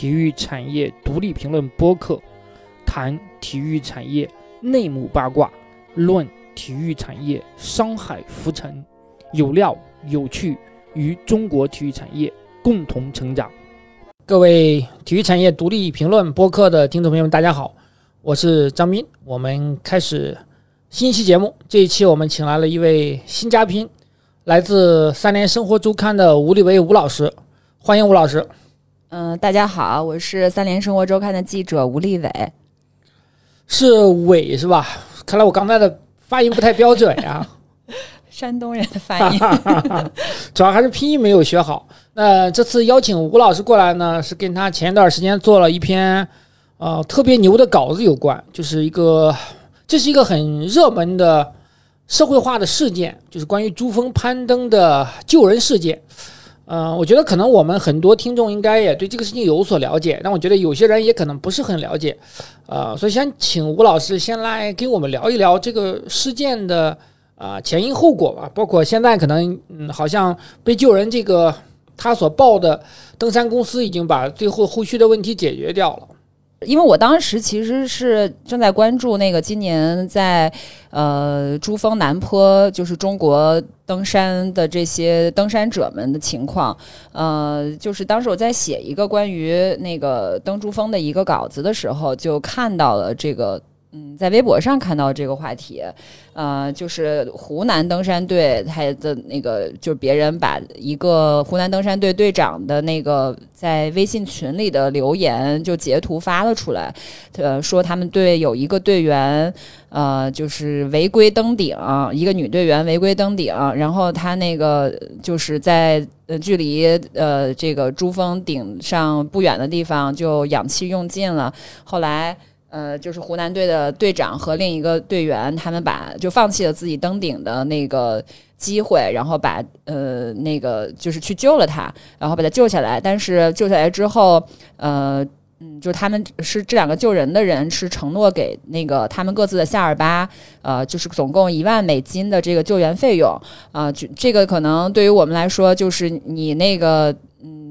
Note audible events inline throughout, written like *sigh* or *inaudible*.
体育产业独立评论播客，谈体育产业内幕八卦，论体育产业商海浮沉，有料有趣，与中国体育产业共同成长。各位体育产业独立评论播客的听众朋友们，大家好，我是张斌，我们开始新一期节目。这一期我们请来了一位新嘉宾，来自三联生活周刊的吴立维吴老师，欢迎吴老师。嗯，大家好，我是三联生活周刊的记者吴立伟，是伟是吧？看来我刚才的发音不太标准呀，*laughs* 山东人的发音，*laughs* *laughs* 主要还是拼音没有学好。那这次邀请吴老师过来呢，是跟他前一段时间做了一篇呃特别牛的稿子有关，就是一个这是一个很热门的社会化的事件，就是关于珠峰攀登的救人事件。嗯，我觉得可能我们很多听众应该也对这个事情有所了解，但我觉得有些人也可能不是很了解，呃，所以先请吴老师先来给我们聊一聊这个事件的啊前因后果吧，包括现在可能嗯，好像被救人这个他所报的登山公司已经把最后后续的问题解决掉了。因为我当时其实是正在关注那个今年在呃珠峰南坡，就是中国登山的这些登山者们的情况，呃，就是当时我在写一个关于那个登珠峰的一个稿子的时候，就看到了这个。嗯，在微博上看到这个话题，呃，就是湖南登山队他的那个，就是别人把一个湖南登山队队长的那个在微信群里的留言就截图发了出来，呃，说他们队有一个队员，呃，就是违规登顶，一个女队员违规登顶，然后他那个就是在呃距离呃这个珠峰顶上不远的地方就氧气用尽了，后来。呃，就是湖南队的队长和另一个队员，他们把就放弃了自己登顶的那个机会，然后把呃那个就是去救了他，然后把他救下来。但是救下来之后，呃，嗯，就他们是这两个救人的人是承诺给那个他们各自的夏尔巴，呃，就是总共一万美金的这个救援费用啊。就这个可能对于我们来说，就是你那个。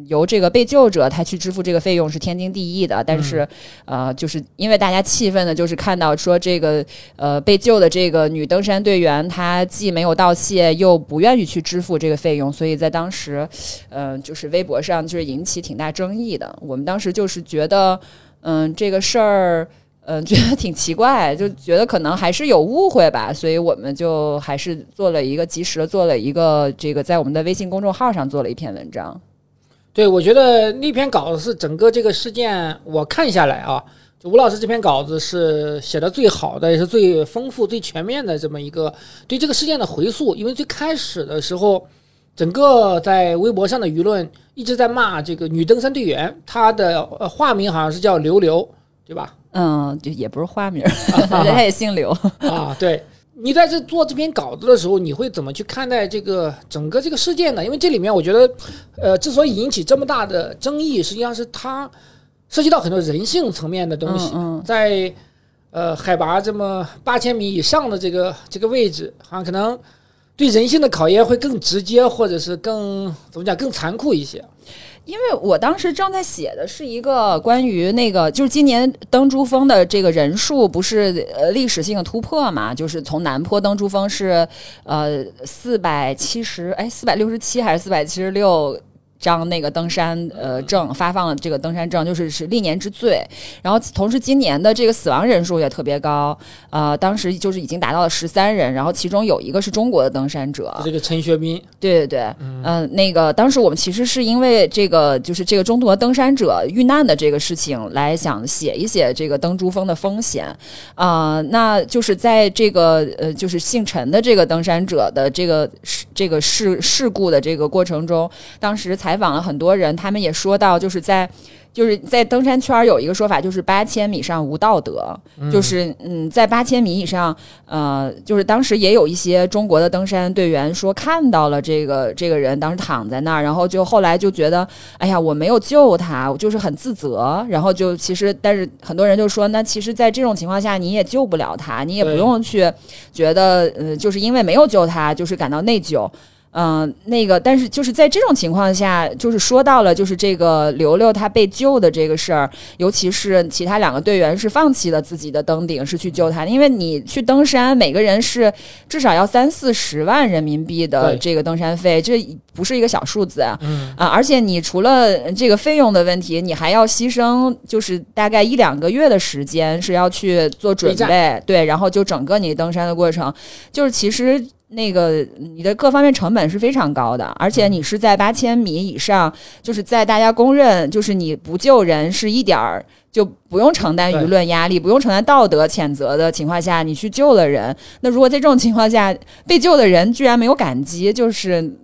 由这个被救者他去支付这个费用是天经地义的，但是，呃，就是因为大家气愤的，就是看到说这个呃被救的这个女登山队员，她既没有道谢，又不愿意去支付这个费用，所以在当时，嗯，就是微博上就是引起挺大争议的。我们当时就是觉得，嗯，这个事儿，嗯，觉得挺奇怪，就觉得可能还是有误会吧，所以我们就还是做了一个及时的做了一个这个在我们的微信公众号上做了一篇文章。对，我觉得那篇稿子是整个这个事件我看下来啊，就吴老师这篇稿子是写的最好的，也是最丰富、最全面的这么一个对这个事件的回溯。因为最开始的时候，整个在微博上的舆论一直在骂这个女登山队员，她的呃化名好像是叫刘刘，对吧？嗯，就也不是花名，*laughs* 她也姓刘啊，对。你在这做这篇稿子的时候，你会怎么去看待这个整个这个事件呢？因为这里面我觉得，呃，之所以引起这么大的争议，实际上是它涉及到很多人性层面的东西。在呃海拔这么八千米以上的这个这个位置，好像可能对人性的考验会更直接，或者是更怎么讲更残酷一些。因为我当时正在写的是一个关于那个，就是今年登珠峰的这个人数不是呃历史性的突破嘛，就是从南坡登珠峰是呃四百七十哎四百六十七还是四百七十六。张那个登山呃证发放了这个登山证，就是是历年之最。然后同时今年的这个死亡人数也特别高，呃，当时就是已经达到了十三人，然后其中有一个是中国的登山者，这个陈学斌。对对对，嗯，那个当时我们其实是因为这个就是这个中国登山者遇难的这个事情来想写一写这个登珠峰的风险啊，那就是在这个呃就是姓陈的这个登山者的这个事这个事事故的这个过程中，当时才。采访了很多人，他们也说到，就是在就是在登山圈有一个说法，就是八千米上无道德，就是嗯，在八千米以上，呃，就是当时也有一些中国的登山队员说看到了这个这个人当时躺在那儿，然后就后来就觉得，哎呀，我没有救他，我就是很自责，然后就其实，但是很多人就说，那其实，在这种情况下，你也救不了他，你也不用去觉得，呃，就是因为没有救他，就是感到内疚。嗯，那个，但是就是在这种情况下，就是说到了，就是这个刘刘他被救的这个事儿，尤其是其他两个队员是放弃了自己的登顶，是去救他，因为你去登山，每个人是至少要三四十万人民币的这个登山费，这不是一个小数字啊，啊，而且你除了这个费用的问题，你还要牺牲，就是大概一两个月的时间是要去做准备，对，然后就整个你登山的过程，就是其实。那个你的各方面成本是非常高的，而且你是在八千米以上，就是在大家公认就是你不救人是一点儿就不用承担舆论压力、不用承担道德谴责的情况下，你去救了人。那如果在这种情况下被救的人居然没有感激，就是。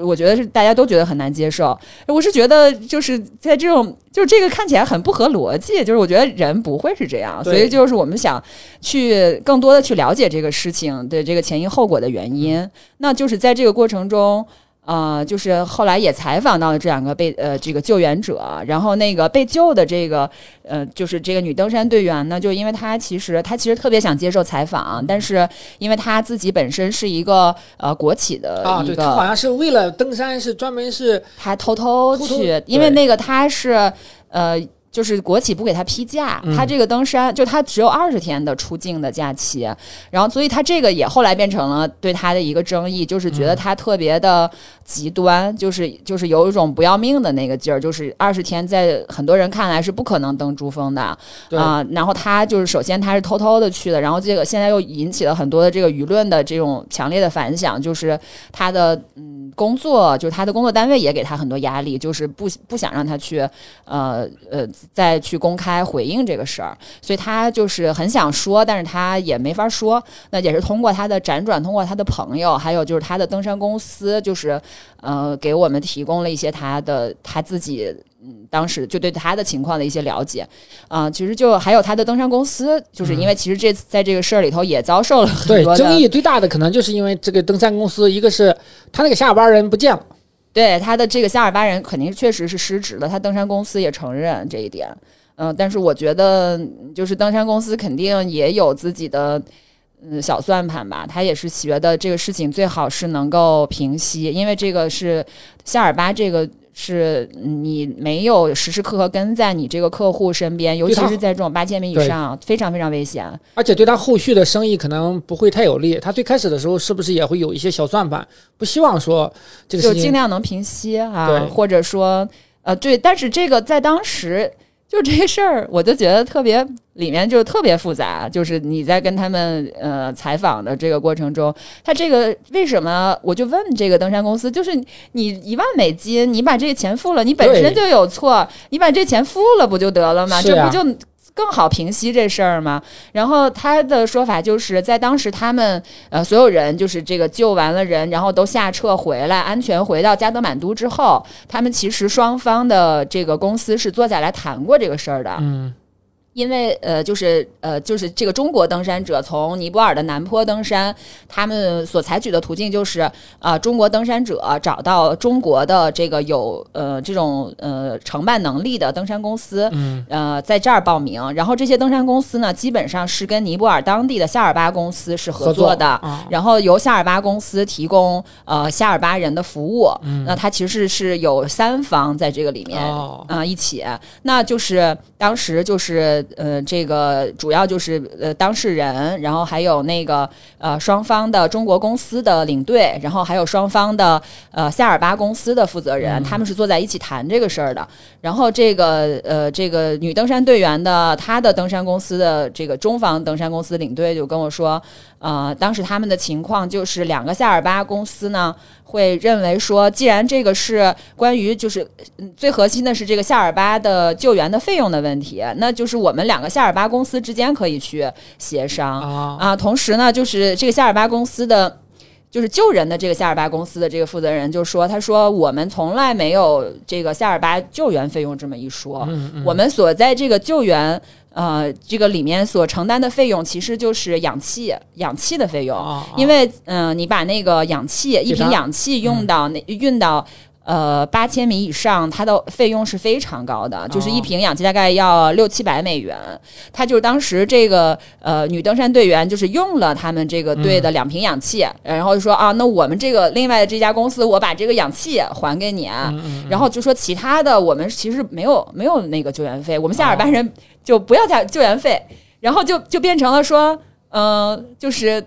我觉得是大家都觉得很难接受。我是觉得就是在这种，就是这个看起来很不合逻辑。就是我觉得人不会是这样，所以就是我们想去更多的去了解这个事情的这个前因后果的原因。那就是在这个过程中。呃，就是后来也采访到了这两个被呃这个救援者，然后那个被救的这个呃就是这个女登山队员呢，就因为她其实她其实特别想接受采访，但是因为她自己本身是一个呃国企的一个，好像是为了登山是专门是她偷偷去，因为那个她是呃。就是国企不给他批假，他这个登山就他只有二十天的出境的假期，然后所以他这个也后来变成了对他的一个争议，就是觉得他特别的极端，就是就是有一种不要命的那个劲儿，就是二十天在很多人看来是不可能登珠峰的啊。然后他就是首先他是偷偷的去的，然后这个现在又引起了很多的这个舆论的这种强烈的反响，就是他的嗯工作，就是他的工作单位也给他很多压力，就是不不想让他去呃呃。再去公开回应这个事儿，所以他就是很想说，但是他也没法说。那也是通过他的辗转，通过他的朋友，还有就是他的登山公司，就是呃，给我们提供了一些他的他自己嗯，当时就对他的情况的一些了解啊。其实就还有他的登山公司，就是因为其实这次在这个事儿里头也遭受了很多争议，最大的可能就是因为这个登山公司，一个是他那个下班人不见了。对他的这个夏尔巴人肯定确实是失职的，他登山公司也承认这一点。嗯，但是我觉得就是登山公司肯定也有自己的嗯小算盘吧，他也是觉得这个事情最好是能够平息，因为这个是夏尔巴这个。是你没有时时刻刻跟在你这个客户身边，尤其是在这种八千米以上，非常非常危险。而且对他后续的生意可能不会太有利。他最开始的时候是不是也会有一些小算盘？不希望说这个就尽量能平息啊，或者说呃对，但是这个在当时。就这事儿，我就觉得特别里面就特别复杂。就是你在跟他们呃采访的这个过程中，他这个为什么？我就问这个登山公司，就是你一万美金，你把这个钱付了，你本身就有错，你把这钱付了不就得了吗？这不就？更好平息这事儿吗？然后他的说法就是在当时他们呃所有人就是这个救完了人，然后都下撤回来，安全回到加德满都之后，他们其实双方的这个公司是坐下来谈过这个事儿的。嗯。因为呃，就是呃，就是这个中国登山者从尼泊尔的南坡登山，他们所采取的途径就是啊，中国登山者找到中国的这个有呃这种呃承办能力的登山公司，嗯，呃，在这儿报名，然后这些登山公司呢，基本上是跟尼泊尔当地的夏尔巴公司是合作的，然后由夏尔巴公司提供呃夏尔巴人的服务，嗯。那它其实是有三方在这个里面啊一起，那就是当时就是。呃，这个主要就是呃当事人，然后还有那个呃双方的中国公司的领队，然后还有双方的呃夏尔巴公司的负责人，他们是坐在一起谈这个事儿的。然后这个呃这个女登山队员的她的登山公司的这个中方登山公司领队就跟我说。呃，当时他们的情况就是两个夏尔巴公司呢，会认为说，既然这个是关于就是最核心的是这个夏尔巴的救援的费用的问题，那就是我们两个夏尔巴公司之间可以去协商啊。同时呢，就是这个夏尔巴公司的，就是救人的这个夏尔巴公司的这个负责人就说，他说我们从来没有这个夏尔巴救援费用这么一说，我们所在这个救援。呃，这个里面所承担的费用其实就是氧气，氧气的费用，因为嗯，你把那个氧气一瓶氧气用到那运到呃，八千米以上，它的费用是非常高的，就是一瓶氧气大概要六七百美元。他就是当时这个呃女登山队员就是用了他们这个队的两瓶氧气，然后就说啊，那我们这个另外的这家公司，我把这个氧气还给你，然后就说其他的我们其实没有没有那个救援费，我们夏尔巴人就不要加救援费，然后就就变成了说，嗯，就是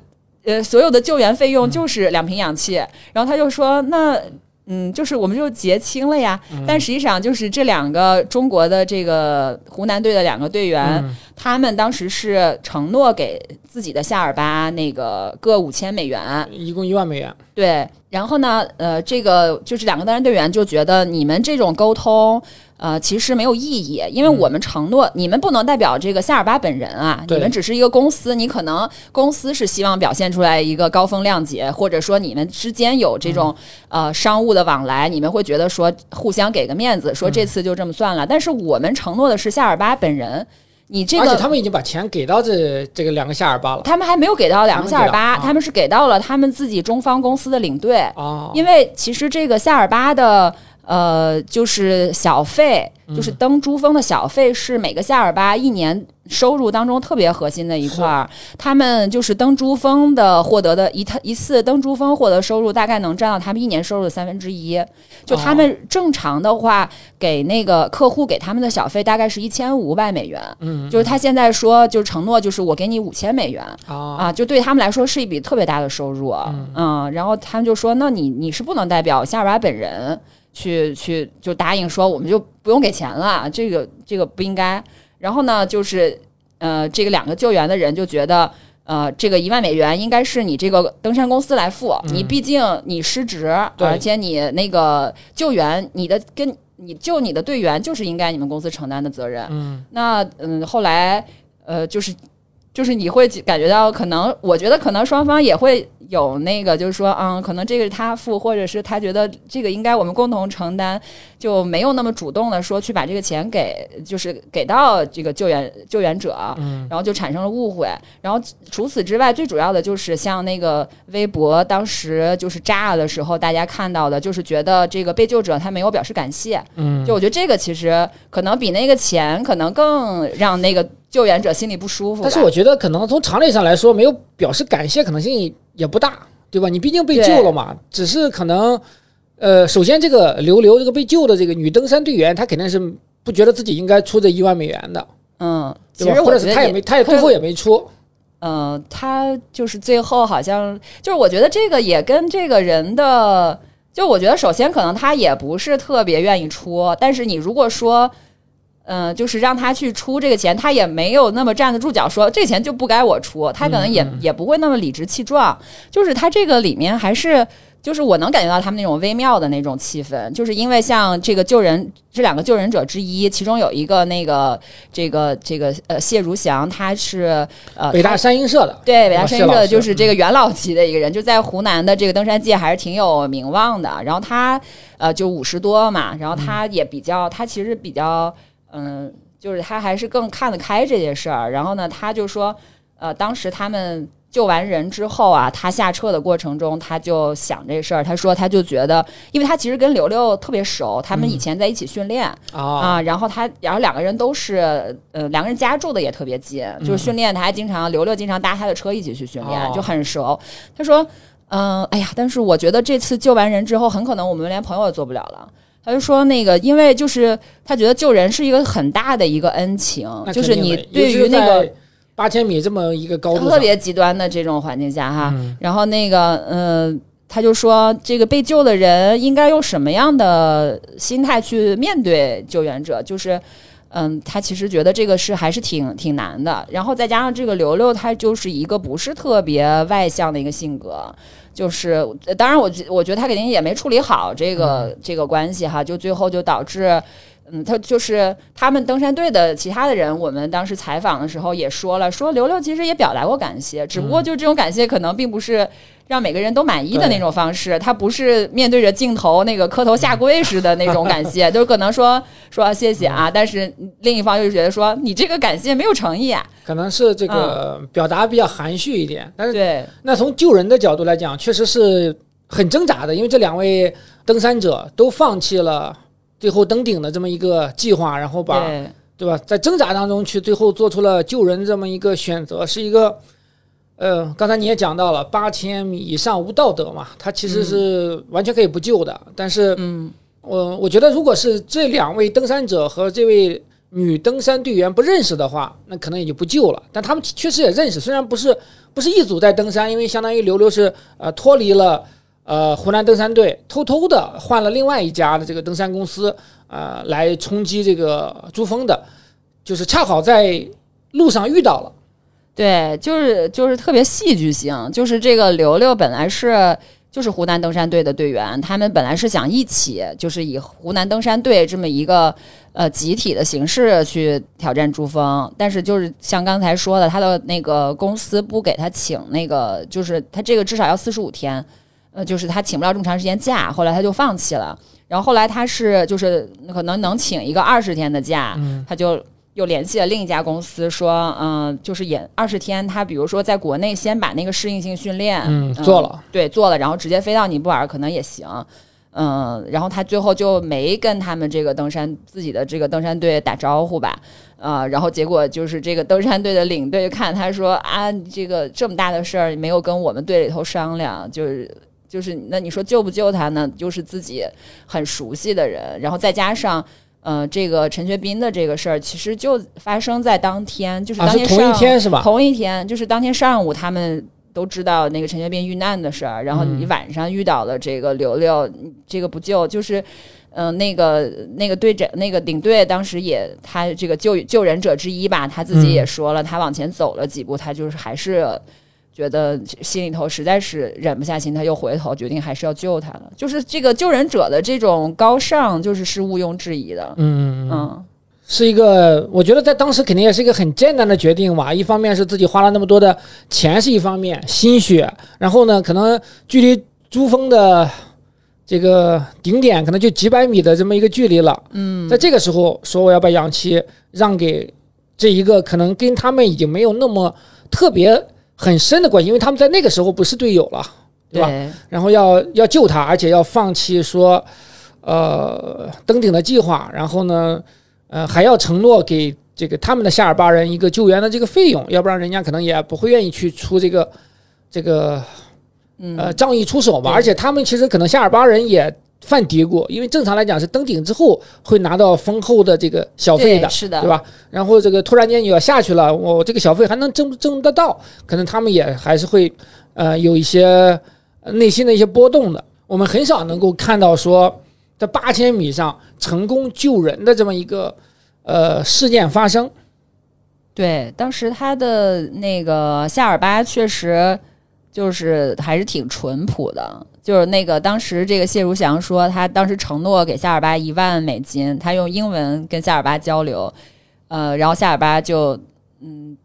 呃所有的救援费用就是两瓶氧气，然后他就说那。嗯，就是我们就结清了呀，但实际上就是这两个中国的这个湖南队的两个队员，他们当时是承诺给自己的夏尔巴那个各五千美元，一共一万美元。对，然后呢，呃，这个就是两个登山队员就觉得你们这种沟通。呃，其实没有意义，因为我们承诺你们不能代表这个夏尔巴本人啊，你们只是一个公司，你可能公司是希望表现出来一个高风亮节，或者说你们之间有这种呃商务的往来，你们会觉得说互相给个面子，说这次就这么算了。但是我们承诺的是夏尔巴本人，你这个而且他们已经把钱给到这这个两个夏尔巴了，他们还没有给到两个夏尔巴，他们是给到了他们自己中方公司的领队。啊，因为其实这个夏尔巴的。呃，就是小费，就是登珠峰的小费，是每个夏尔巴一年收入当中特别核心的一块儿。他们就是登珠峰的获得的一趟一次登珠峰获得收入，大概能占到他们一年收入的三分之一。就他们正常的话，给那个客户给他们的小费大概是一千五百美元。嗯，就是他现在说，就是承诺，就是我给你五千美元啊，就对他们来说是一笔特别大的收入。嗯，然后他们就说，那你你是不能代表夏尔巴本人。去去就答应说我们就不用给钱了，这个这个不应该。然后呢，就是呃，这个两个救援的人就觉得，呃，这个一万美元应该是你这个登山公司来付，你毕竟你失职，而且你那个救援，你的跟你救你的队员就是应该你们公司承担的责任。嗯，那嗯，后来呃，就是就是你会感觉到，可能我觉得可能双方也会。有那个就是说，嗯，可能这个是他付，或者是他觉得这个应该我们共同承担，就没有那么主动的说去把这个钱给，就是给到这个救援救援者，嗯，然后就产生了误会。然后除此之外，最主要的就是像那个微博当时就是炸了的时候，大家看到的就是觉得这个被救者他没有表示感谢，嗯，就我觉得这个其实可能比那个钱可能更让那个救援者心里不舒服。但是我觉得可能从常理上来说，没有表示感谢可能性。也不大，对吧？你毕竟被救了嘛，只是可能，呃，首先这个刘刘这个被救的这个女登山队员，她肯定是不觉得自己应该出这一万美元的，嗯，其实或者是她也没，她也最后也没出，嗯，她就是最后好像就是我觉得这个也跟这个人的，就我觉得首先可能他也不是特别愿意出，但是你如果说。嗯，就是让他去出这个钱，他也没有那么站得住脚，说这钱就不该我出，他可能也也不会那么理直气壮。就是他这个里面还是，就是我能感觉到他们那种微妙的那种气氛，就是因为像这个救人这两个救人者之一，其中有一个那个这个这个呃谢如祥，他是呃北大山鹰社的，对北大山鹰社的就是这个元老级的一个人，就在湖南的这个登山界还是挺有名望的。然后他呃就五十多嘛，然后他也比较，他其实比较。嗯，就是他还是更看得开这件事儿。然后呢，他就说，呃，当时他们救完人之后啊，他下车的过程中，他就想这事儿。他说，他就觉得，因为他其实跟刘刘特别熟，他们以前在一起训练啊。然后他，然后两个人都是，呃，两个人家住的也特别近，就是训练他还经常刘刘经常搭他的车一起去训练，就很熟。他说，嗯，哎呀，但是我觉得这次救完人之后，很可能我们连朋友也做不了了。他就说那个，因为就是他觉得救人是一个很大的一个恩情，就是你对于那个八千米这么一个高度特别极端的这种环境下哈，然后那个嗯，他就说这个被救的人应该用什么样的心态去面对救援者，就是嗯，他其实觉得这个是还是挺挺难的。然后再加上这个刘刘，他就是一个不是特别外向的一个性格。就是，当然，我觉我觉得他肯定也没处理好这个这个关系哈，就最后就导致，嗯，他就是他们登山队的其他的人，我们当时采访的时候也说了，说刘刘其实也表达过感谢，只不过就这种感谢可能并不是。让每个人都满意的那种方式，他不是面对着镜头那个磕头下跪似的那种感谢，*laughs* 就是可能说说谢谢啊，但是另一方又觉得说你这个感谢没有诚意啊，可能是这个表达比较含蓄一点。但是对，那从救人的角度来讲，确实是很挣扎的，因为这两位登山者都放弃了最后登顶的这么一个计划，然后把对对吧，在挣扎当中去最后做出了救人这么一个选择，是一个。呃，刚才你也讲到了，八千米以上无道德嘛，他其实是完全可以不救的。但是，嗯，我我觉得，如果是这两位登山者和这位女登山队员不认识的话，那可能也就不救了。但他们确实也认识，虽然不是不是一组在登山，因为相当于刘刘是呃脱离了呃湖南登山队，偷偷的换了另外一家的这个登山公司，呃，来冲击这个珠峰的，就是恰好在路上遇到了。对，就是就是特别戏剧性，就是这个刘刘本来是就是湖南登山队的队员，他们本来是想一起就是以湖南登山队这么一个呃集体的形式去挑战珠峰，但是就是像刚才说的，他的那个公司不给他请那个，就是他这个至少要四十五天，呃，就是他请不了这么长时间假，后来他就放弃了。然后后来他是就是可能能请一个二十天的假，他就。又联系了另一家公司，说，嗯，就是演二十天，他比如说在国内先把那个适应性训练，嗯，做了，对，做了，然后直接飞到尼泊尔可能也行，嗯，然后他最后就没跟他们这个登山自己的这个登山队打招呼吧，呃，然后结果就是这个登山队的领队看他说啊，这个这么大的事儿没有跟我们队里头商量，就是就是那你说救不救他呢？就是自己很熟悉的人，然后再加上。呃，这个陈学斌的这个事儿，其实就发生在当天，就是当天同一天是吧？同一天，就是当天上午，他们都知道那个陈学斌遇难的事儿，然后你晚上遇到了这个刘刘，这个不救，就是，嗯，那个那个队长，那个领队当时也，他这个救救人者之一吧，他自己也说了，他往前走了几步，他就是还是。觉得心里头实在是忍不下心，他又回头决定还是要救他了。就是这个救人者的这种高尚，就是是毋庸置疑的。嗯嗯，是一个，我觉得在当时肯定也是一个很艰难的决定吧。一方面是自己花了那么多的钱是一方面，心血，然后呢，可能距离珠峰的这个顶点可能就几百米的这么一个距离了。嗯，在这个时候说我要把氧气让给这一个可能跟他们已经没有那么特别。很深的关系，因为他们在那个时候不是队友了，对吧？然后要要救他，而且要放弃说，呃，登顶的计划，然后呢，呃，还要承诺给这个他们的夏尔巴人一个救援的这个费用，要不然人家可能也不会愿意去出这个这个呃仗义出手嘛。而且他们其实可能夏尔巴人也。犯嘀咕，因为正常来讲是登顶之后会拿到丰厚的这个小费的，是的，对吧？然后这个突然间你要下去了，我这个小费还能挣挣得到？可能他们也还是会，呃，有一些内心的一些波动的。我们很少能够看到说在八千米上成功救人的这么一个呃事件发生。对，当时他的那个夏尔巴确实就是还是挺淳朴的。就是那个当时这个谢如祥说，他当时承诺给夏尔巴一万美金，他用英文跟夏尔巴交流，呃，然后夏尔巴就嗯，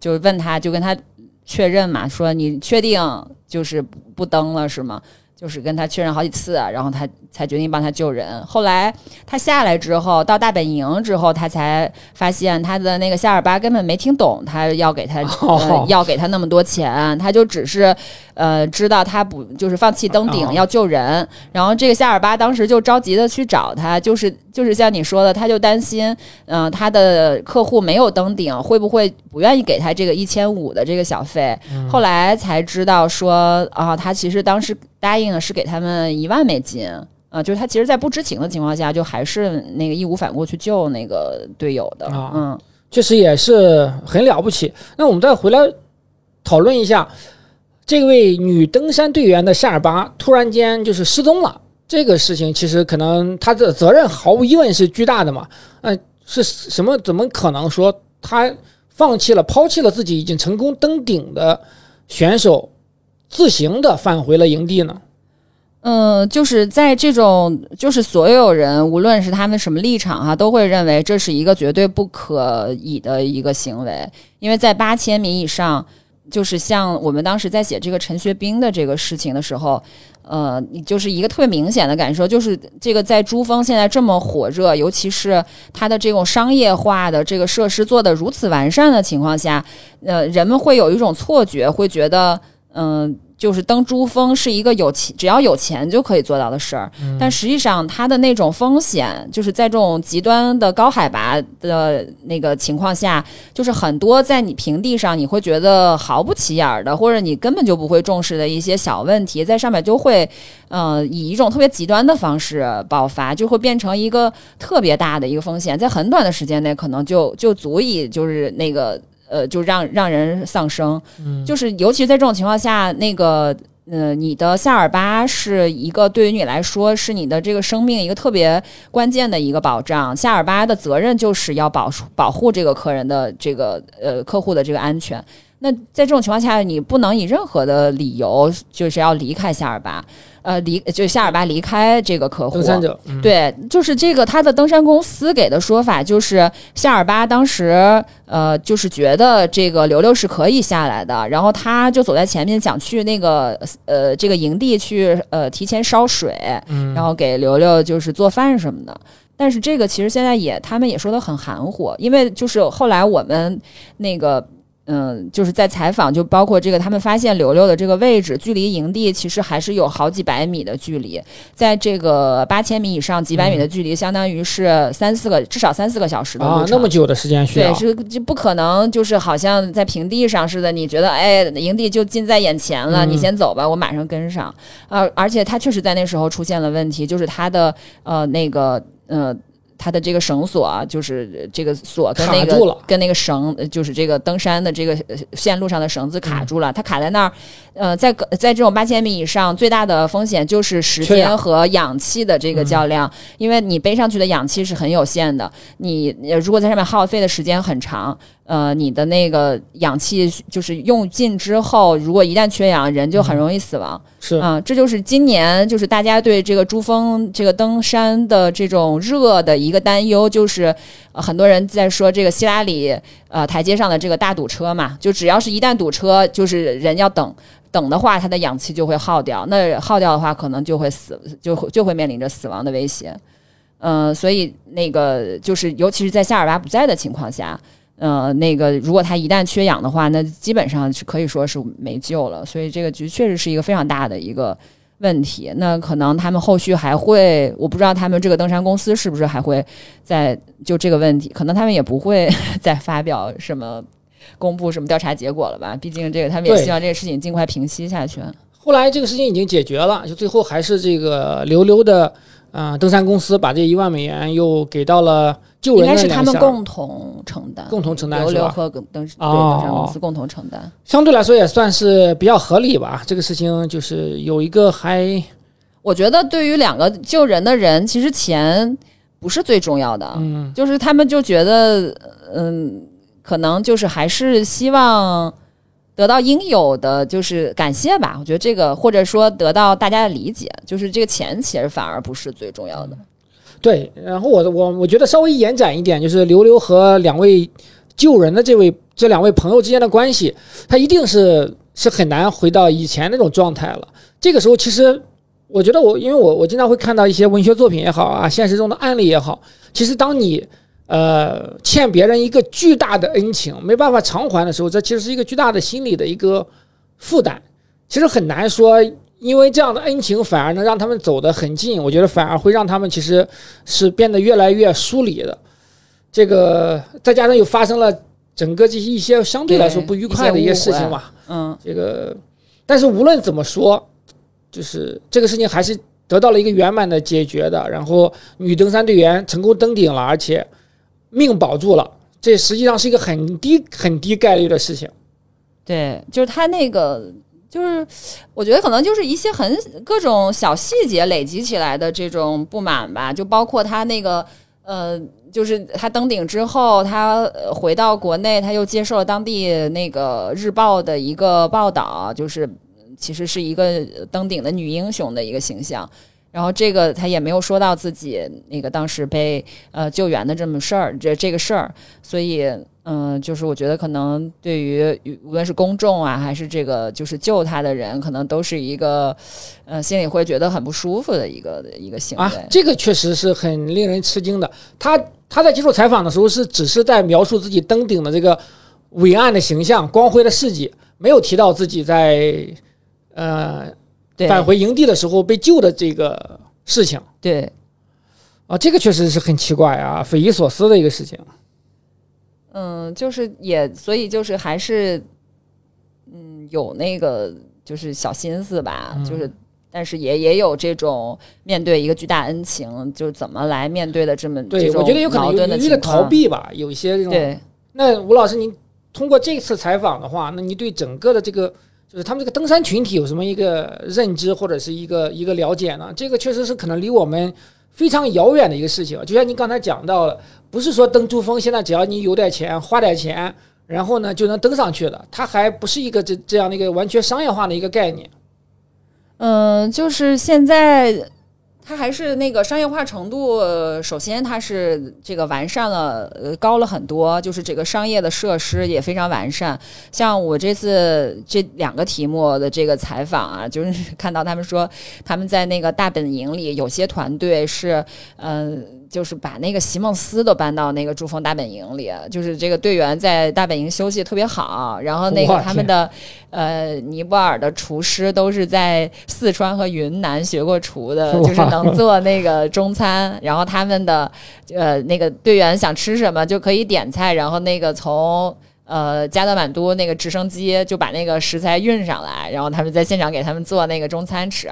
就问他就跟他确认嘛，说你确定就是不登了是吗？就是跟他确认好几次，然后他。才决定帮他救人。后来他下来之后，到大本营之后，他才发现他的那个夏尔巴根本没听懂他要给他要给他那么多钱，他就只是呃知道他不就是放弃登顶要救人。然后这个夏尔巴当时就着急的去找他，就是就是像你说的，他就担心嗯他的客户没有登顶会不会不愿意给他这个一千五的这个小费。后来才知道说啊，他其实当时答应的是给他们一万美金。啊，就是他其实，在不知情的情况下，就还是那个义无反顾去救那个队友的啊。嗯，确实也是很了不起。那我们再回来讨论一下，这位女登山队员的夏尔巴突然间就是失踪了，这个事情其实可能她的责任毫无疑问是巨大的嘛。嗯，是什么？怎么可能说她放弃了、抛弃了自己已经成功登顶的选手，自行的返回了营地呢？嗯，就是在这种，就是所有人，无论是他们什么立场哈，都会认为这是一个绝对不可以的一个行为，因为在八千米以上，就是像我们当时在写这个陈学兵的这个事情的时候，呃，你就是一个特别明显的感受，就是这个在珠峰现在这么火热，尤其是它的这种商业化的这个设施做的如此完善的情况下，呃，人们会有一种错觉，会觉得，嗯。就是登珠峰是一个有钱，只要有钱就可以做到的事儿。但实际上，它的那种风险，就是在这种极端的高海拔的那个情况下，就是很多在你平地上你会觉得毫不起眼的，或者你根本就不会重视的一些小问题，在上面就会，呃，以一种特别极端的方式爆发，就会变成一个特别大的一个风险，在很短的时间内，可能就就足以就是那个。呃，就让让人丧生，就是尤其在这种情况下，那个呃，你的夏尔巴是一个对于你来说是你的这个生命一个特别关键的一个保障。夏尔巴的责任就是要保保护这个客人的这个呃客户的这个安全。那在这种情况下，你不能以任何的理由就是要离开夏尔巴。呃，离就是夏尔巴离开这个客户，登山者对，就是这个他的登山公司给的说法，就是夏尔巴当时呃，就是觉得这个刘刘是可以下来的，然后他就走在前面，想去那个呃这个营地去呃提前烧水，然后给刘刘就是做饭什么的。但是这个其实现在也他们也说的很含糊，因为就是后来我们那个。嗯，就是在采访，就包括这个，他们发现刘刘的这个位置，距离营地其实还是有好几百米的距离，在这个八千米以上几百米的距离，相当于是三四个，至少三四个小时的路程。啊，那么久的时间需要？对，是就不可能，就是好像在平地上似的，你觉得哎，营地就近在眼前了，你先走吧，我马上跟上。呃，而且他确实在那时候出现了问题，就是他的呃那个呃。它的这个绳索啊，就是这个锁跟那个跟那个绳，就是这个登山的这个线路上的绳子卡住了。它卡在那儿，呃，在在这种八千米以上，最大的风险就是时间和氧气的这个较量，因为你背上去的氧气是很有限的。你如果在上面耗费的时间很长。呃，你的那个氧气就是用尽之后，如果一旦缺氧，人就很容易死亡。是啊，这就是今年就是大家对这个珠峰这个登山的这种热的一个担忧，就是很多人在说这个希拉里呃台阶上的这个大堵车嘛，就只要是一旦堵车，就是人要等等的话，他的氧气就会耗掉，那耗掉的话，可能就会死，就会就会面临着死亡的威胁。嗯，所以那个就是尤其是在夏尔巴不在的情况下。呃，那个，如果他一旦缺氧的话，那基本上是可以说是没救了。所以这个局确实是一个非常大的一个问题。那可能他们后续还会，我不知道他们这个登山公司是不是还会在就这个问题，可能他们也不会再发表什么公布什么调查结果了吧？毕竟这个他们也希望这个事情尽快平息下去。后来这个事情已经解决了，就最后还是这个溜溜的。啊，登山公司把这一万美元又给到了救人应该是他们共同承担，共同承担是吧？和登登山公司共同承担，相对来说也算是比较合理吧。这个事情就是有一个还，我觉得对于两个救人的人，其实钱不是最重要的，嗯，就是他们就觉得，嗯，可能就是还是希望。得到应有的就是感谢吧，我觉得这个或者说得到大家的理解，就是这个钱其实反而不是最重要的。对，然后我我我觉得稍微延展一点，就是刘刘和两位救人的这位这两位朋友之间的关系，他一定是是很难回到以前那种状态了。这个时候，其实我觉得我因为我我经常会看到一些文学作品也好啊，现实中的案例也好，其实当你。呃，欠别人一个巨大的恩情，没办法偿还的时候，这其实是一个巨大的心理的一个负担。其实很难说，因为这样的恩情反而能让他们走得很近。我觉得反而会让他们其实是变得越来越疏离的。这个再加上又发生了整个这一些相对来说不愉快的一些事情嘛，嗯，这个，但是无论怎么说，就是这个事情还是得到了一个圆满的解决的。然后女登山队员成功登顶了，而且。命保住了，这实际上是一个很低很低概率的事情。对，就是他那个，就是我觉得可能就是一些很各种小细节累积起来的这种不满吧。就包括他那个，呃，就是他登顶之后，他回到国内，他又接受了当地那个日报的一个报道，就是其实是一个登顶的女英雄的一个形象。然后这个他也没有说到自己那个当时被呃救援的这么事儿，这这个事儿，所以嗯，就是我觉得可能对于无论是公众啊，还是这个就是救他的人，可能都是一个呃心里会觉得很不舒服的一个一个行为。啊，这个确实是很令人吃惊的。他他在接受采访的时候是只是在描述自己登顶的这个伟岸的形象、光辉的事迹，没有提到自己在呃返回营地的时候被救的这个事情对，啊，这个确实是很奇怪啊，匪夷所思的一个事情。嗯，就是也，所以就是还是，嗯，有那个就是小心思吧，嗯就是，但是也也有这种面对一个巨大恩情，就是怎么来面对的这么对这，种我觉得有可能有有点情况逃。避吧，有一些这种。对，那吴老师，您通过这次采访的话，那你对整个的这个就是他们这个登山群体有什么一个认知或者是一个一个了解呢？这个确实是可能离我们非常遥远的一个事情。就像您刚才讲到了，不是说登珠峰现在只要你有点钱花点钱，然后呢就能登上去的，它还不是一个这这样的一个完全商业化的一个概念。嗯，就是现在。它还是那个商业化程度，首先它是这个完善了，高了很多，就是这个商业的设施也非常完善。像我这次这两个题目的这个采访啊，就是看到他们说他们在那个大本营里，有些团队是，嗯、就是把那个席梦思都搬到那个珠峰大本营里，就是这个队员在大本营休息特别好，然后那个他们的呃尼泊尔的厨师都是在四川和云南学过厨的，就是能做那个中餐，然后他们的呃那个队员想吃什么就可以点菜，然后那个从。呃，加德满都那个直升机就把那个食材运上来，然后他们在现场给他们做那个中餐吃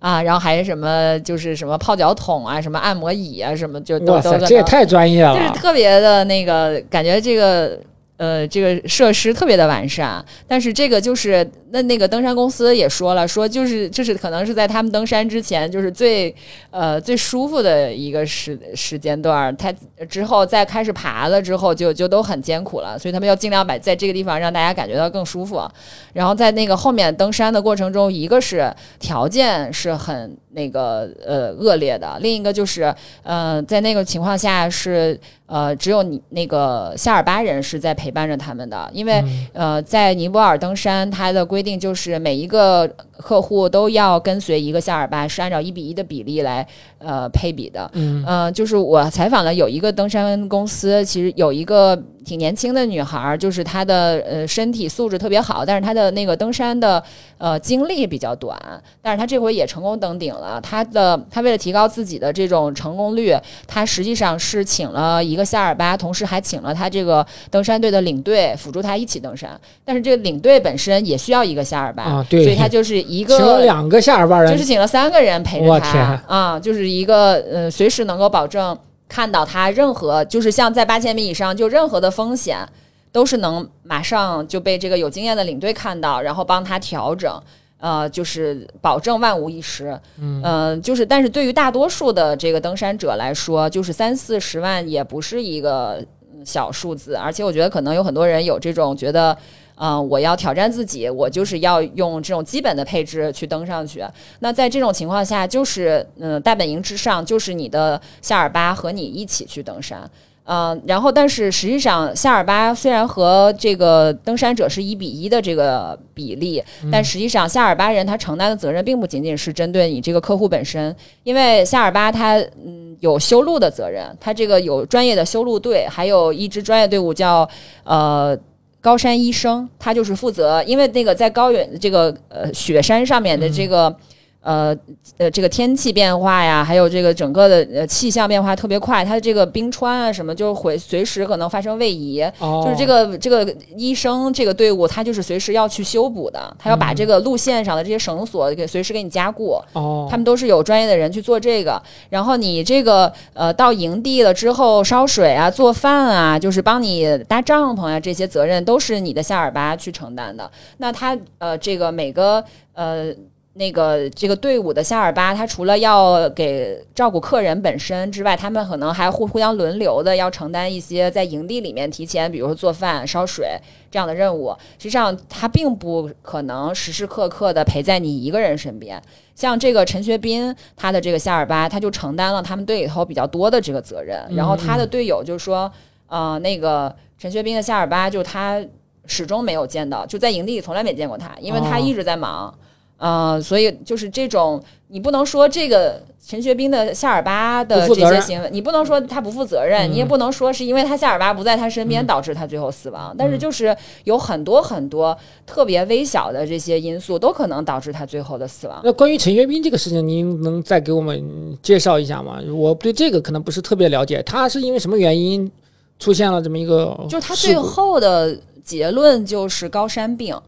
啊，然后还有什么就是什么泡脚桶啊，什么按摩椅啊，什么就都都这也太专业了！就是特别的那个感觉，这个呃，这个设施特别的完善。但是这个就是那那个登山公司也说了，说就是这是可能是在他们登山之前，就是最呃最舒服的一个时时间段。他之后再开始爬了之后就，就都很艰苦了，所以他们要尽量把在这个地方让大家感觉到更舒服。然后在那个后面登山的过程中，一个是条件是很那个呃恶劣的，另一个就是呃在那个情况下是呃只有你那个夏尔巴人是在陪伴着他们的，因为、呃在尼泊尔登山，它的规定就是每一个客户都要跟随一个夏尔巴，是按照一比一的比例来呃配比的。嗯。嗯，就是我采访了有一个登山公司，其实有一个挺年轻的女孩儿，就是她的呃身体素质特别好，但是她的那个登山的呃经历比较短，但是她这回也成功登顶了。她的她为了提高自己的这种成功率，她实际上是请了一个夏尔巴，同时还请了她这个登山队的领队辅助她一起登山。但是这个领队本身也需要一个夏尔巴，啊对所以她就是一 *laughs* 请了个两个夏尔巴人，就是请了三个人陪着我天他啊，就是一个呃，随时能够保证看到他任何就是像在八千米以上，就任何的风险都是能马上就被这个有经验的领队看到，然后帮他调整。呃，就是保证万无一失，嗯、就是，但是对于大多数的这个登山者来说，就是三四十万也不是一个嗯小数字，而且我觉得可能有很多人有这种觉得，嗯、我要挑战自己，我就是要用这种基本的配置去登上去。那在这种情况下，就是嗯、大本营之上就是你的夏尔巴和你一起去登山。嗯、然后但是实际上，夏尔巴虽然和这个登山者是一比一的这个比例，但实际上夏尔巴人他承担的责任并不仅仅是针对你这个客户本身，因为夏尔巴他嗯有修路的责任，他这个有专业的修路队，还有一支专业队伍叫呃。高山医生，他就是负责，因为那个在高原这个呃雪山上面的这个、呃呃这个天气变化呀，还有这个整个的呃气象变化特别快，它的这个冰川啊什么就会随时可能发生位移，哦就是这个这个医生这个队伍，他就是随时要去修补的，他要把这个路线上的这些绳索给随时给你加固。哦，他们都是有专业的人去做这个。然后你这个呃到营地了之后烧水啊、做饭啊，就是帮你搭帐篷啊，这些责任都是你的夏尔巴去承担的。那他呃这个每个呃。那个这个队伍的夏尔巴，他除了要给照顾客人本身之外，他们可能还互互相轮流的要承担一些在营地里面提前，比如说做饭、烧水这样的任务。实际上，他并不可能时时刻刻的陪在你一个人身边。像这个陈学斌，他的这个夏尔巴，他就承担了他们队里头比较多的这个责任。然后他的队友就说，呃，那个陈学斌的夏尔巴，就他始终没有见到，就在营地里从来没见过他，因为他哦一直在忙。呃，所以就是这种，你不能说这个陈学斌的夏尔巴的这些行为，你不能说他不负责任，嗯你也不能说是因为他夏尔巴不在他身边导致他最后死亡，但是就是有很多很多特别微小的这些因素都可能导致他最后的死亡。那关于陈学斌这个事情，您能再给我们介绍一下吗？我对这个可能不是特别了解，他是因为什么原因出现了这么一个就是他最后的结论就是高山病，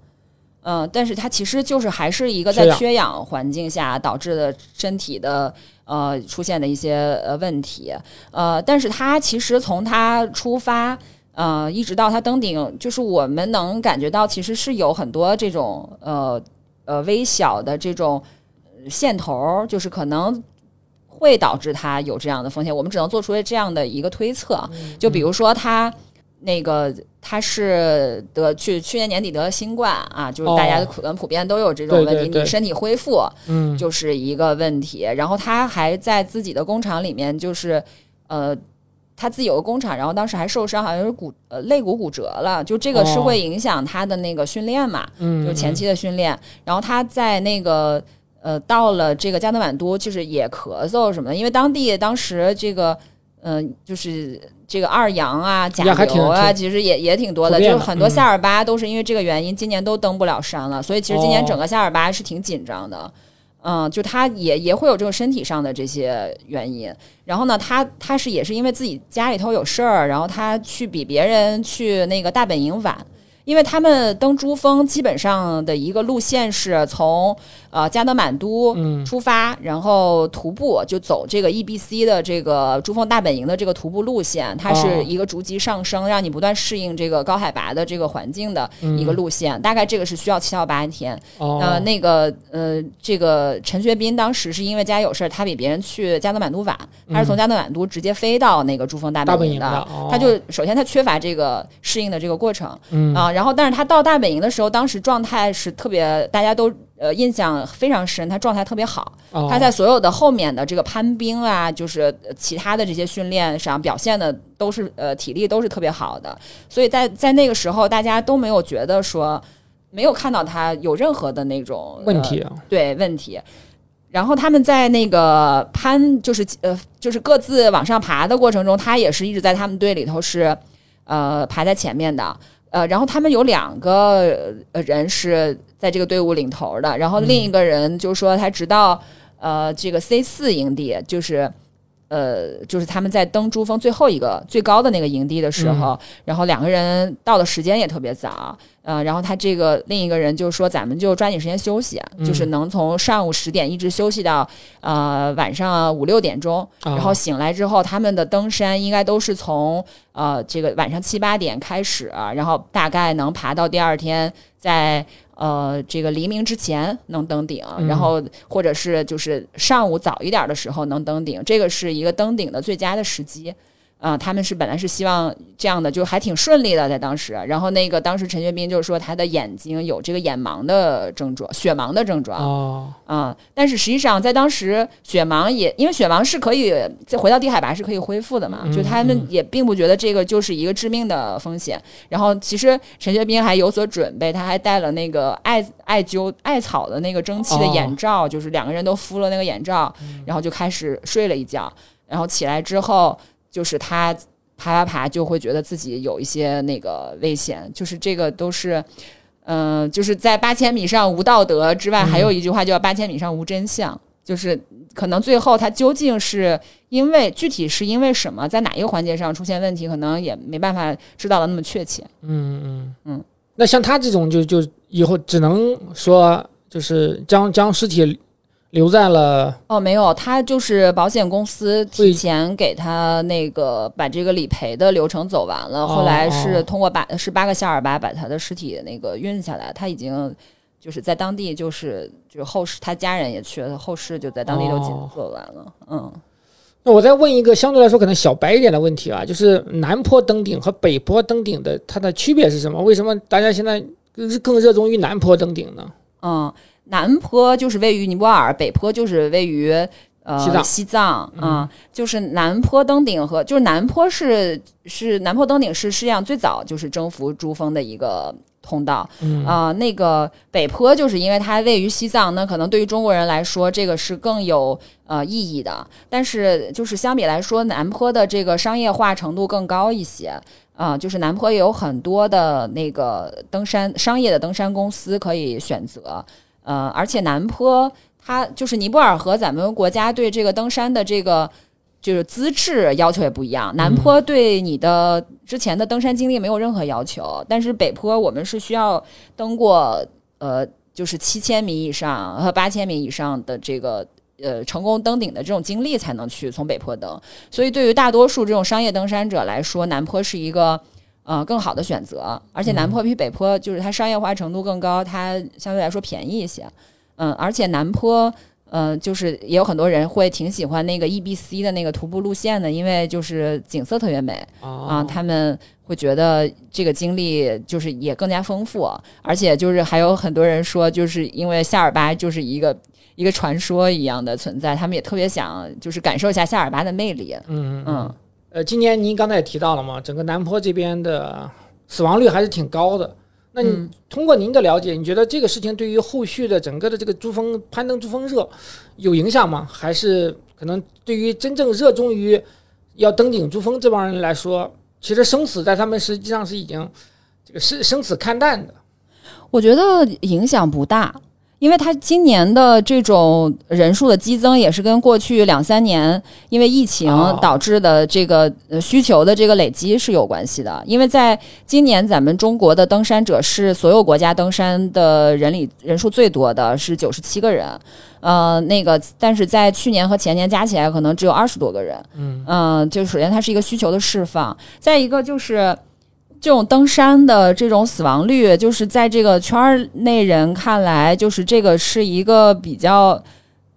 嗯、但是它其实就是还是一个在缺氧环境下导致的身体的呃出现的一些呃问题，呃，但是它其实从他出发。呃，一直到他登顶，就是我们能感觉到，其实是有很多这种呃呃微小的这种呃线头儿，就是可能会导致他有这样的风险。我们只能做出这样的一个推测。就比如说他那个他是得去去年年底得了新冠啊，就是大家哦可能普遍都有这种问题，对对对你身体恢复嗯就是一个问题。然后他还在自己的工厂里面，就是呃。他自己有个工厂，然后当时还受伤，好像是骨呃肋骨骨折了，就这个是哦会影响他的那个训练嘛。嗯，就前期的训练，然后他在那个呃到了这个加德满都，就是也咳嗽什么的，因为当地当时这个嗯、呃就是这个二阳啊、甲流啊，其实也也挺多的，就是很多嗯。夏尔巴都是因为这个原因，今年都登不了山了，所以其实今年哦。整个夏尔巴是挺紧张的。嗯，就他也也会有这种身体上的这些原因，然后呢，他他是也是因为自己家里头有事儿，然后他去比别人去那个大本营晚，因为他们登珠峰基本上的一个路线是从呃加德满都嗯。出发，然后徒步就走这个 EBC 的这个珠峰大本营的这个徒步路线，它哦。是一个逐级上升，让你不断适应这个高海拔的这个环境的一个路线，大概这个是需要七到八天。呃，那个呃，这个陈学斌当时是因为家里有事儿，他比别人去加德满都晚，他是从加德满都直接飞到那个珠峰大本营营的哦。他就首先他缺乏这个适应的这个过程嗯。啊、然后但是他到大本营的时候，当时状态是特别，大家都呃印象非常深，他状态特别好，哦他在所有的后面的这个攀冰啊，就是呃其他的这些训练上表现的都是呃体力都是特别好的，所以在在那个时候，大家都没有觉得说没有看到他有任何的那种呃问题啊，对问题。然后他们在那个攀，就是呃，就是各自往上爬的过程中，他也是一直在他们队里头是呃排在前面的。呃，然后他们有两个呃人是在这个队伍领头的，然后另一个人就说他直到呃这个 C 四营地，就是呃就是他们在登珠峰最后一个最高的那个营地的时候，然后两个人到的时间也特别早，呃，然后他这个另一个人就说咱们就抓紧时间休息，嗯就是能从上午十点一直休息到呃晚上五六点钟，啊然后醒来之后，他们的登山应该都是从呃这个晚上七八点开始，然后大概能爬到第二天在呃这个黎明之前能登顶，嗯然后或者是就是上午早一点的时候能登顶，这个是一个登顶的最佳的时机。啊、他们是本来是希望这样的，就还挺顺利的，在当时。然后那个当时陈学斌就是说他的眼睛有这个眼盲的症状，血盲的症状。哦啊、但是实际上在当时，血盲也因为血盲是可以再回到低海拔是可以恢复的嘛，嗯就他们也并不觉得这个就是一个致命的风险。然后其实陈学斌还有所准备，他还带了那个艾艾灸艾草的那个蒸汽的眼罩，就是两个人都敷了那个眼罩，然后就开始睡了一觉，然后起来之后，就是他爬爬爬就会觉得自己有一些那个危险，就是这个都是。嗯、就是在八千米上无道德之外，还有一句话叫八千米上无真相，就是可能最后他究竟是因为具体是因为什么，在哪一个环节上出现问题，可能也没办法知道的那么确切。嗯嗯嗯，那像他这种就就以后只能说就是将将尸体留在了哦，没有，他就是保险公司提前给他那个把这个理赔的流程走完了，哦后来是哦通过八是八个夏尔巴把他的尸体那个运下来，他已经就是在当地就是就是后事，他家人也去了，后事就在当地都哦做完了，嗯。那我再问一个相对来说可能小白一点的问题啊，就是南坡登顶和北坡登顶的它的区别是什么？为什么大家现在更更热衷于南坡登顶呢？嗯，南坡就是位于尼泊尔，北坡就是位于呃西藏。西藏啊、就是南坡登顶和就是南坡是是南坡登顶是世界上最早就是征服珠峰的一个通道。嗯。啊、那个北坡就是因为它位于西藏，那可能对于中国人来说，这个是更有呃意义的。但是就是相比来说，南坡的这个商业化程度更高一些。啊、就是南坡也有很多的那个登山商业的登山公司可以选择，呃，而且南坡它就是尼泊尔和咱们国家对这个登山的这个。就是资质要求也不一样，南坡对你的之前的登山经历没有任何要求，但是北坡我们是需要登过呃，就是七千米以上和八千米以上的这个呃成功登顶的这种经历才能去从北坡登，所以对于大多数这种商业登山者来说，南坡是一个呃更好的选择，而且南坡比北坡就是它商业化程度更高，它相对来说便宜一些，嗯，而且南坡。呃，就是也有很多人会挺喜欢那个 EBC 的那个徒步路线的，因为就是景色特别美，啊，啊他们会觉得这个经历就是也更加丰富，而且就是还有很多人说，就是因为夏尔巴就是一个一个传说一样的存在，他们也特别想就是感受一下夏尔巴的魅力。嗯。嗯，呃，今年您刚才也提到了嘛，整个南坡这边的死亡率还是挺高的。那你嗯通过您的了解，你觉得这个事情对于后续的整个的这个珠峰攀登珠峰热有影响吗？还是可能对于真正热衷于要登顶珠峰这帮人来说，其实生死在他们实际上是已经这个是生死看淡的。我觉得影响不大。因为它今年的这种人数的激增，也是跟过去两三年因为疫情哦导致的这个呃需求的这个累积是有关系的。因为在今年，咱们中国的登山者是所有国家登山的人里人数最多的，是九十七个人。呃，那个，但是在去年和前年加起来，可能只有二十多个人。嗯嗯，就首先它是一个需求的释放，再一个就是这种登山的这种死亡率，就是在这个圈儿内人看来，就是这个是一个比较，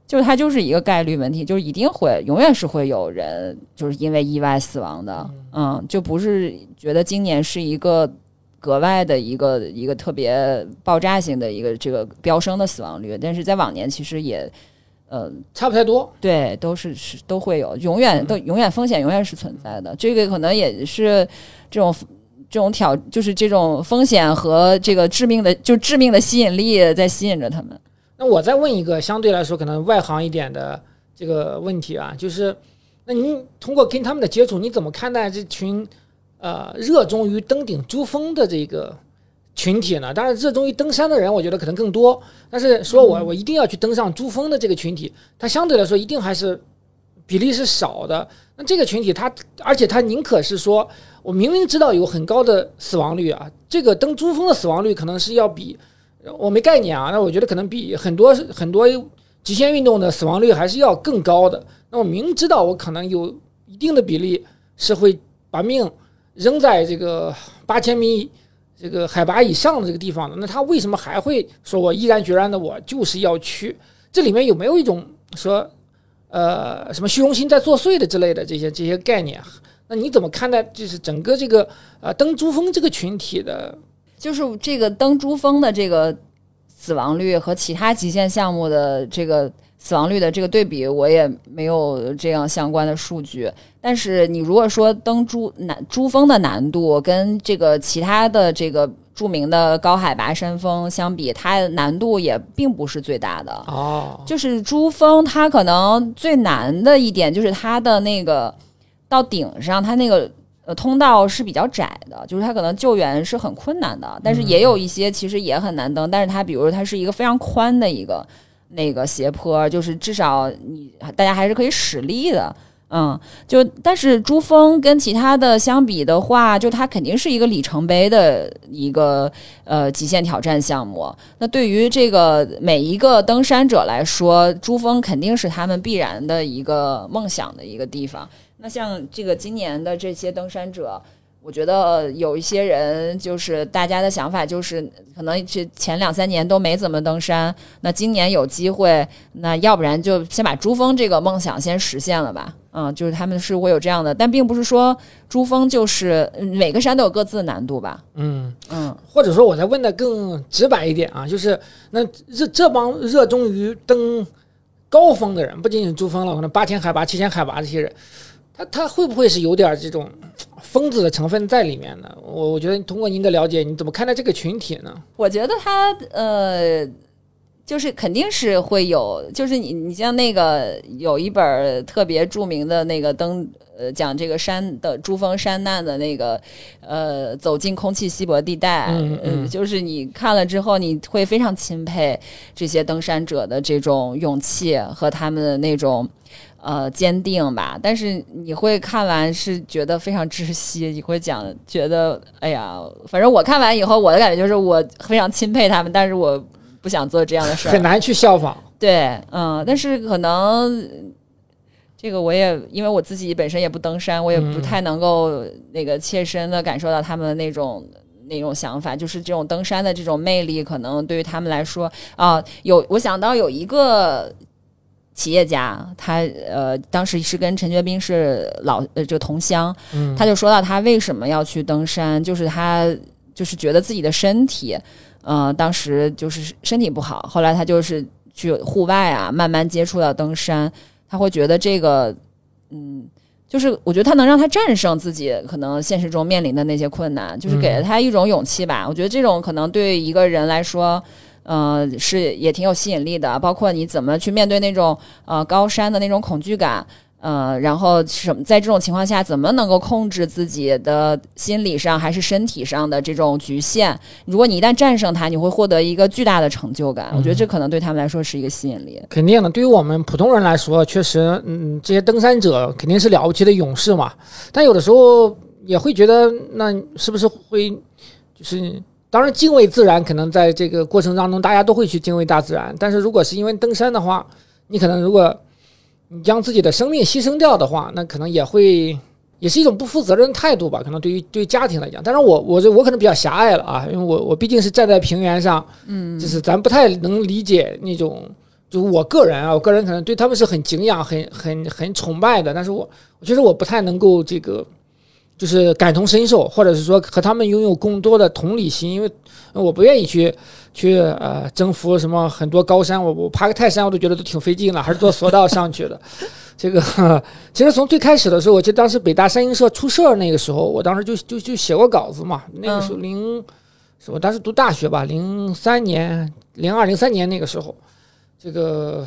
就是它就是一个概率问题，就是一定会永远是会有人就是因为意外死亡的，嗯，就不是觉得今年是一个。格外的一个一个特别爆炸性的一个这个飙升的死亡率，但是在往年其实也，呃，差不太多。对，都是是都会有，永远都永远风险永远是存在的。这个可能也是这种这种挑，就是这种风险和这个致命的，就致命的吸引力在吸引着他们。那我再问一个相对来说可能外行一点的这个问题啊，就是那您通过跟他们的接触，你怎么看待这群呃热衷于登顶珠峰的这个群体呢？当然，热衷于登山的人，我觉得可能更多。但是说我我一定要去登上珠峰的这个群体，它相对来说一定还是比例是少的。那这个群体他，而且他宁可是说我明明知道有很高的死亡率啊，这个登珠峰的死亡率可能是要比我没概念啊，那我觉得可能比很多很多极限运动的死亡率还是要更高的。那我明知道我可能有一定的比例是会把命扔在这个八千米这个海拔以上的这个地方的，那他为什么还会说我毅然决然的我就是要去？这里面有没有一种说呃什么虚荣心在作祟的之类的这些这些概念？那你怎么看待就是整个这个呃登珠峰这个群体的？就是这个登珠峰的这个死亡率和其他极限项目的这个死亡率的这个对比，我也没有这样相关的数据。但是你如果说登珠难珠峰的难度跟这个其他的这个著名的高海拔山峰相比，它难度也并不是最大的。哦，就是珠峰，它可能最难的一点就是它的那个到顶上，它那个呃通道是比较窄的，就是它可能救援是很困难的。但是也有一些其实也很难登，但是它比如说它是一个非常宽的一个那个斜坡，就是至少你大家还是可以使力的。嗯，就但是珠峰跟其他的相比的话，就它肯定是一个里程碑的一个呃极限挑战项目。那对于这个每一个登山者来说，珠峰肯定是他们必然的一个梦想的一个地方。那像这个今年的这些登山者，我觉得有一些人就是大家的想法就是，可能这前两三年都没怎么登山，那今年有机会，那要不然就先把珠峰这个梦想先实现了吧。嗯，就是他们是会有这样的，但并不是说珠峰就是嗯每个山都有各自的难度吧。嗯。嗯或者说，我再问的更直白一点啊，就是那这这帮热衷于登高峰的人，不仅仅是珠峰了，可能八千海拔、七千海拔这些人，他他会不会是有点这种疯子的成分在里面呢？我我觉得通过您的了解，你怎么看待这个群体呢？我觉得他呃，就是肯定是会有，就是你你像那个有一本特别著名的那个登呃讲这个山的珠峰山难的那个呃走进空气稀薄地带，嗯嗯呃就是你看了之后，你会非常钦佩这些登山者的这种勇气和他们的那种。呃，坚定吧，但是你会看完是觉得非常窒息，你会讲觉得，哎呀，反正我看完以后，我的感觉就是我非常钦佩他们，但是我不想做这样的事儿。很难去效仿。对，嗯，但是可能这个我也因为我自己本身也不登山，我也不太能够那个切身的感受到他们的那种。那种想法就是这种登山的这种魅力，可能对于他们来说啊，有我想到有一个企业家，他呃当时是跟陈学斌是老呃就同乡，嗯，他就说到他为什么要去登山，就是他就是觉得自己的身体，呃，当时就是身体不好，后来他就是去户外啊，慢慢接触到登山，他会觉得这个，嗯，就是我觉得他能让他战胜自己可能现实中面临的那些困难，就是给了他一种勇气吧。我觉得这种可能对一个人来说。呃，是也挺有吸引力的，包括你怎么去面对那种呃高山的那种恐惧感，呃，然后什么在这种情况下怎么能够控制自己的心理上还是身体上的这种局限？如果你一旦战胜它，你会获得一个巨大的成就感。我觉得这可能对他们来说是一个吸引力。肯定的，对于我们普通人来说，确实，嗯，这些登山者肯定是了不起的勇士嘛。但有的时候也会觉得，那是不是会就是？当然，敬畏自然可能在这个过程当中，大家都会去敬畏大自然。但是如果是因为登山的话，你可能如果你将自己的生命牺牲掉的话，那可能也会也是一种不负责任的态度吧。可能对于对家庭来讲，但是我我这我可能比较狭隘了啊，因为我我毕竟是站在平原上，嗯，就是咱不太能理解那种，就我个人啊，我个人可能对他们是很敬仰、很很很崇拜的，但是我我觉得我不太能够这个。就是感同身受，或者是说和他们拥有更多的同理心，因为我不愿意去去呃征服什么很多高山，我我爬个泰山我都觉得都挺费劲了，还是坐索道上去的。*laughs* 这个其实从最开始的时候，我记得当时北大山鹰社出事儿那个时候，我当时就就就写过稿子嘛。那个时候零，我当时读大学吧，零三年、零二、零三年那个时候，这个。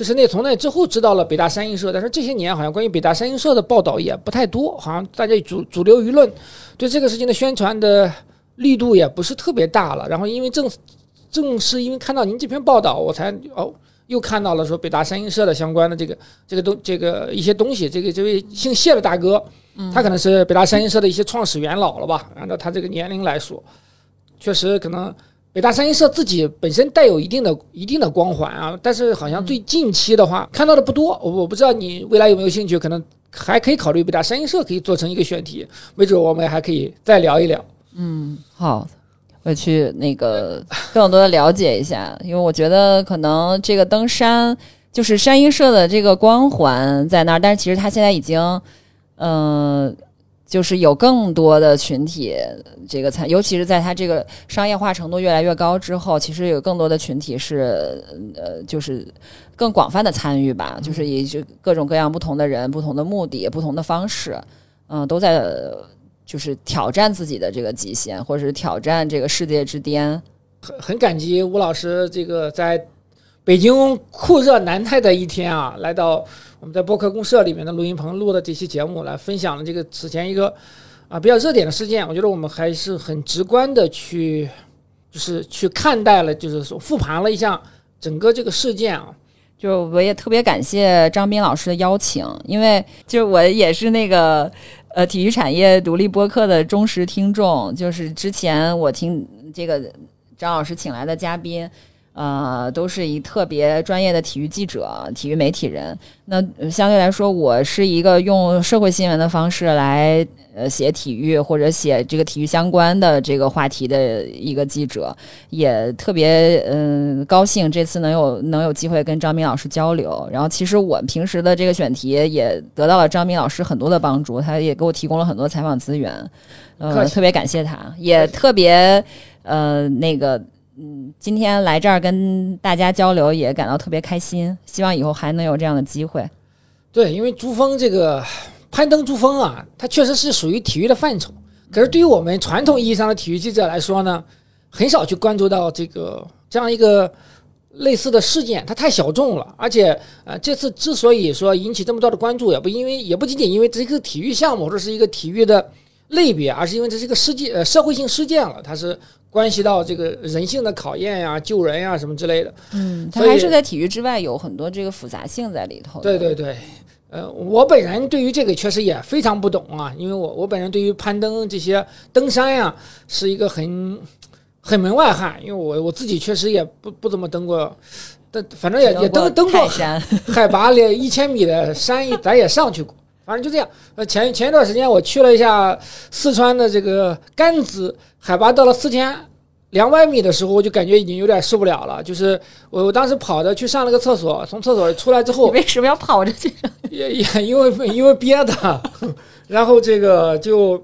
就是那从那之后知道了北大山鹰社，但是这些年好像关于北大山鹰社的报道也不太多，好像大家主主流舆论对这个事情的宣传的力度也不是特别大了。然后因为正正是因为看到您这篇报道，我才哦又看到了说北大山鹰社的相关的这个这个东这个一些东西。这个这位姓谢的大哥，他可能是北大山鹰社的一些创始元老了吧？按照他这个年龄来说，确实可能。北大山鹰社自己本身带有一定的一定的光环啊，但是好像最近期的话看到的不多。我我不知道你未来有没有兴趣，可能还可以考虑北大山鹰社可以做成一个选题，没准我们还可以再聊一聊。嗯，好，我去那个 *laughs* 更多的了解一下，因为我觉得可能这个登山就是山鹰社的这个光环在那儿，但是其实它现在已经，嗯。就是有更多的群体这个参，尤其是在它这个商业化程度越来越高之后，其实有更多的群体是呃，就是更广泛的参与吧，就是以就各种各样不同的人、不同的目的、不同的方式，嗯，都在就是挑战自己的这个极限，或者是挑战这个世界之巅。很很感激吴老师这个在北京酷热难耐的一天啊，来到。我们在播客公社里面的录音棚录的这期节目，来分享了这个此前一个啊比较热点的事件。我觉得我们还是很直观的去，就是 *laughs* 去看待了，就是说复盘了一下整个这个事件啊。就我也特别感谢张斌老师的邀请，因为就我也是那个呃体育产业独立播客的忠实听众，就是之前我听这个张老师请来的嘉宾。呃，都是一特别专业的体育记者、体育媒体人。那相对来说，我是一个用社会新闻的方式来呃写体育或者写这个体育相关的这个话题的一个记者，也特别嗯高兴这次能有能有机会跟张明老师交流。然后，其实我平时的这个选题也得到了张明老师很多的帮助，他也给我提供了很多采访资源，呃，特别感谢他，也特别呃那个。嗯，今天来这儿跟大家交流也感到特别开心，希望以后还能有这样的机会。对，因为珠峰这个攀登珠峰啊，它确实是属于体育的范畴。可是对于我们传统意义上的体育记者来说呢，很少去关注到这个这样一个类似的事件，它太小众了。而且，呃，这次之所以说引起这么多的关注，也不因为也不仅仅因为这是一个体育项目或者是一个体育的类别，而是因为这是一个世界呃社会性事件了，它是关系到这个人性的考验呀、救人呀什么之类的。嗯，它还是在体育之外有很多这个复杂性在里头。对对对，呃，我本人对于这个确实也非常不懂啊，因为我我本人对于攀登这些登山呀是一个很很门外汉，因为我我自己确实也不不怎么登过，但反正也也登登过山，海拔连一千米的山，咱也上去过。反正就这样。呃，前前一段时间我去了一下四川的这个甘孜，海拔到了四千两百米的时候，我就感觉已经有点受不了了。就是我我当时跑着去上了个厕所，从厕所出来之你后，为什么要跑着去？*laughs* 也也因为因为憋的，*laughs* 然后这个就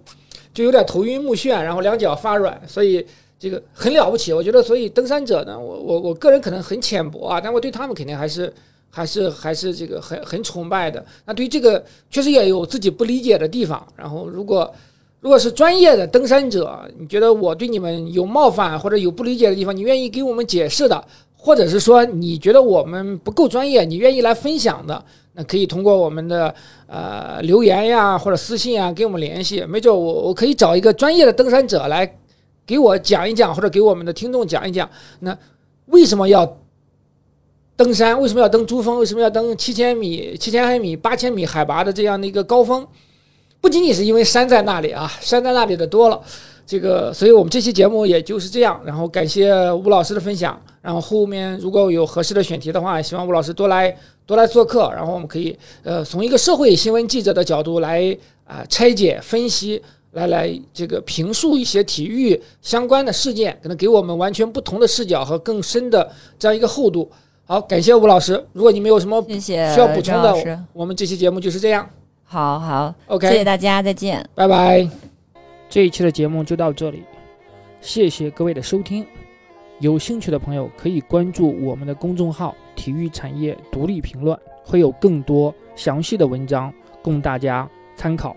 就有点头晕目眩，然后两脚发软，所以这个很了不起。我觉得，所以登山者呢，我我我个人可能很浅薄啊，但我对他们肯定还是还是还是这个很很崇拜的。那对于这个确实也有自己不理解的地方。然后如果如果是专业的登山者，你觉得我对你们有冒犯或者有不理解的地方，你愿意给我们解释的，或者是说你觉得我们不够专业，你愿意来分享的，那可以通过我们的呃留言呀或者私信啊给我们联系，没准我我可以找一个专业的登山者来给我讲一讲，或者给我们的听众讲一讲，那为什么要登山？为什么要登珠峰？为什么要登七千米、七千米、八千米海拔的这样的一个高峰？不仅仅是因为山在那里啊，山在那里的多了。这个，所以我们这期节目也就是这样。然后感谢吴老师的分享。然后后面如果有合适的选题的话，希望吴老师多来多来做客。然后我们可以呃从一个社会新闻记者的角度来啊、拆解分析，来来这个评述一些体育相关的事件，可能给我们完全不同的视角和更深的这样一个厚度。好，感谢吴老师。如果你们有什么需要补充的我们这期节目就是这样。好好 OK，谢谢大家，再见。拜拜。这一期的节目就到这里，谢谢各位的收听。有兴趣的朋友可以关注我们的公众号“体育产业独立评论”，会有更多详细的文章供大家参考。